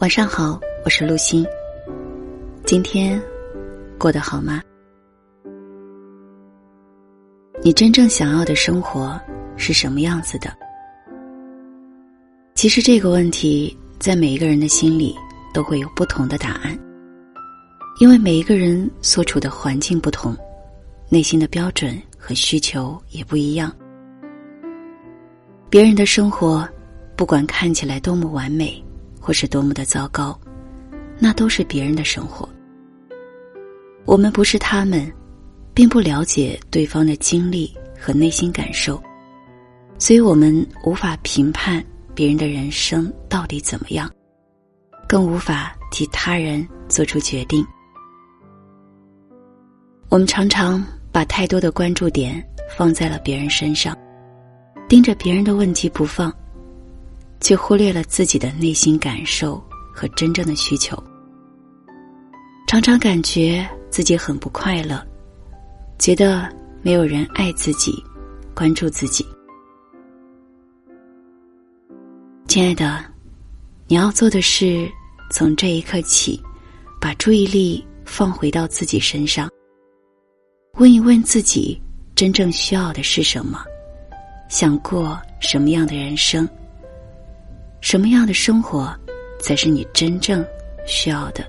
晚上好，我是陆欣。今天过得好吗？你真正想要的生活是什么样子的？其实这个问题在每一个人的心里都会有不同的答案，因为每一个人所处的环境不同，内心的标准和需求也不一样。别人的生活，不管看起来多么完美。或是多么的糟糕，那都是别人的生活。我们不是他们，并不了解对方的经历和内心感受，所以我们无法评判别人的人生到底怎么样，更无法替他人做出决定。我们常常把太多的关注点放在了别人身上，盯着别人的问题不放。却忽略了自己的内心感受和真正的需求，常常感觉自己很不快乐，觉得没有人爱自己、关注自己。亲爱的，你要做的是从这一刻起，把注意力放回到自己身上，问一问自己真正需要的是什么，想过什么样的人生。什么样的生活，才是你真正需要的？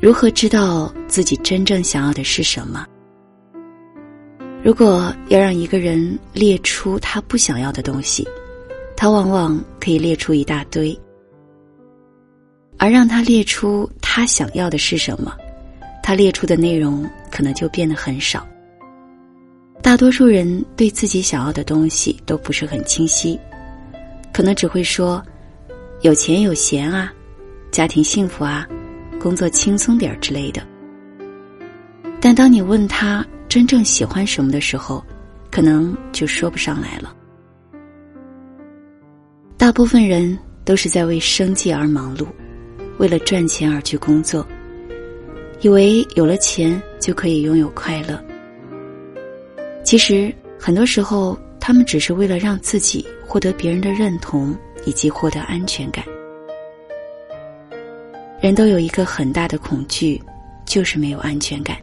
如何知道自己真正想要的是什么？如果要让一个人列出他不想要的东西，他往往可以列出一大堆；而让他列出他想要的是什么，他列出的内容可能就变得很少。大多数人对自己想要的东西都不是很清晰，可能只会说“有钱有闲啊，家庭幸福啊，工作轻松点之类的”。但当你问他真正喜欢什么的时候，可能就说不上来了。大部分人都是在为生计而忙碌，为了赚钱而去工作，以为有了钱就可以拥有快乐。其实，很多时候，他们只是为了让自己获得别人的认同，以及获得安全感。人都有一个很大的恐惧，就是没有安全感。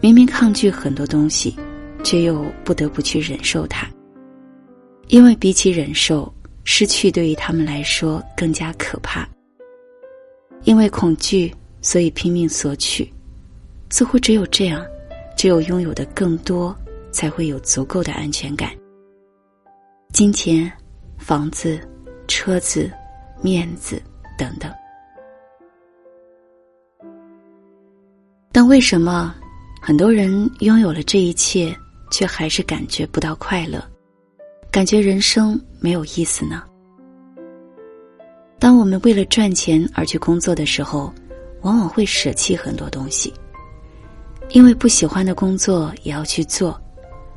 明明抗拒很多东西，却又不得不去忍受它。因为比起忍受，失去对于他们来说更加可怕。因为恐惧，所以拼命索取，似乎只有这样。只有拥有的更多，才会有足够的安全感。金钱、房子、车子、面子等等。但为什么很多人拥有了这一切，却还是感觉不到快乐，感觉人生没有意思呢？当我们为了赚钱而去工作的时候，往往会舍弃很多东西。因为不喜欢的工作也要去做，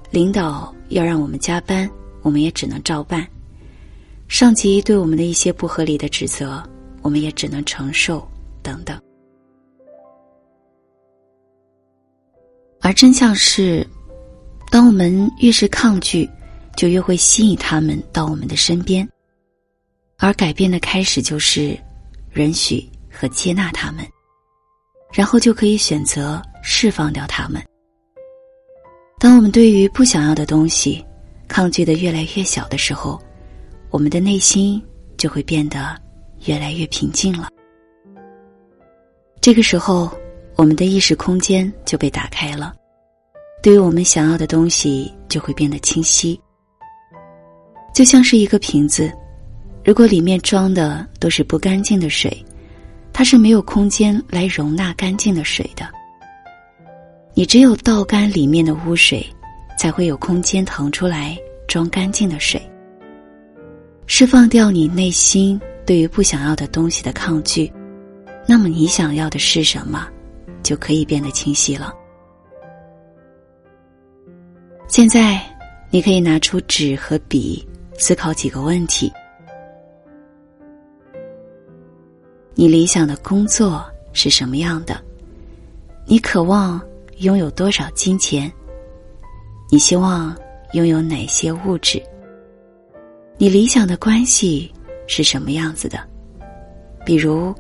领导要让我们加班，我们也只能照办；上级对我们的一些不合理的指责，我们也只能承受，等等。而真相是，当我们越是抗拒，就越会吸引他们到我们的身边。而改变的开始就是允许和接纳他们，然后就可以选择。释放掉它们。当我们对于不想要的东西抗拒的越来越小的时候，我们的内心就会变得越来越平静了。这个时候，我们的意识空间就被打开了，对于我们想要的东西就会变得清晰。就像是一个瓶子，如果里面装的都是不干净的水，它是没有空间来容纳干净的水的。你只有倒干里面的污水，才会有空间腾出来装干净的水。释放掉你内心对于不想要的东西的抗拒，那么你想要的是什么，就可以变得清晰了。现在，你可以拿出纸和笔，思考几个问题：你理想的工作是什么样的？你渴望？拥有多少金钱？你希望拥有哪些物质？你理想的关系是什么样子的？比如，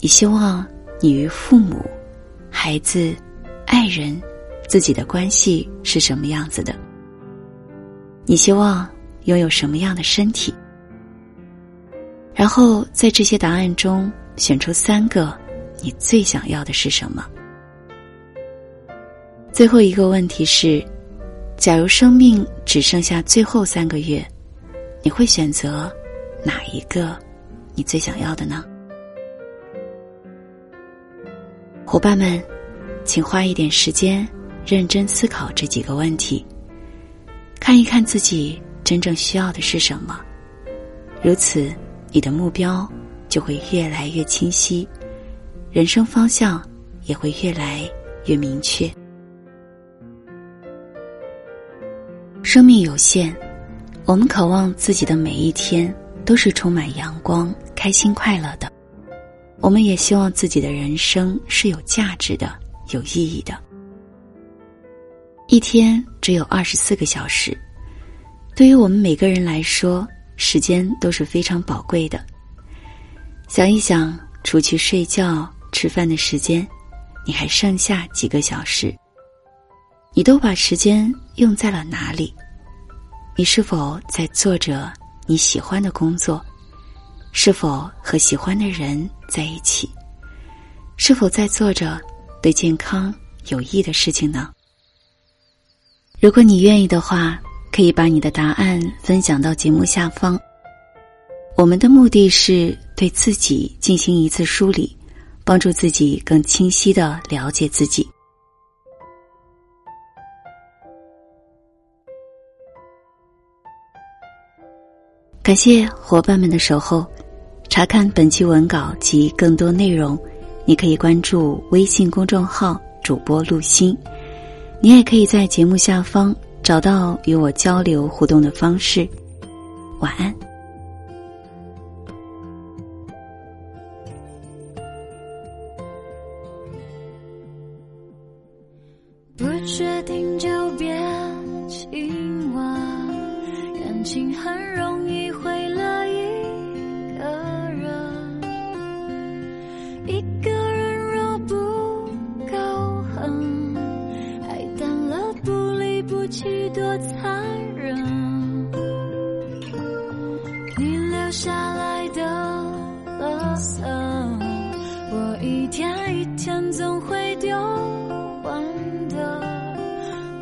你希望你与父母、孩子、爱人、自己的关系是什么样子的？你希望拥有什么样的身体？然后在这些答案中选出三个，你最想要的是什么？最后一个问题是：假如生命只剩下最后三个月，你会选择哪一个？你最想要的呢？伙伴们，请花一点时间认真思考这几个问题，看一看自己真正需要的是什么。如此，你的目标就会越来越清晰，人生方向也会越来越明确。生命有限，我们渴望自己的每一天都是充满阳光、开心、快乐的。我们也希望自己的人生是有价值的、有意义的。一天只有二十四个小时，对于我们每个人来说，时间都是非常宝贵的。想一想，除去睡觉、吃饭的时间，你还剩下几个小时？你都把时间用在了哪里？你是否在做着你喜欢的工作？是否和喜欢的人在一起？是否在做着对健康有益的事情呢？如果你愿意的话，可以把你的答案分享到节目下方。我们的目的是对自己进行一次梳理，帮助自己更清晰的了解自己。感谢伙伴们的守候。查看本期文稿及更多内容，你可以关注微信公众号主播陆心。你也可以在节目下方找到与我交流互动的方式。晚安。决定就别亲吻，感情很容易毁了一个人。一个人若不够狠，爱淡了不离不弃多残忍。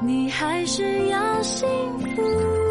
你还是要幸福。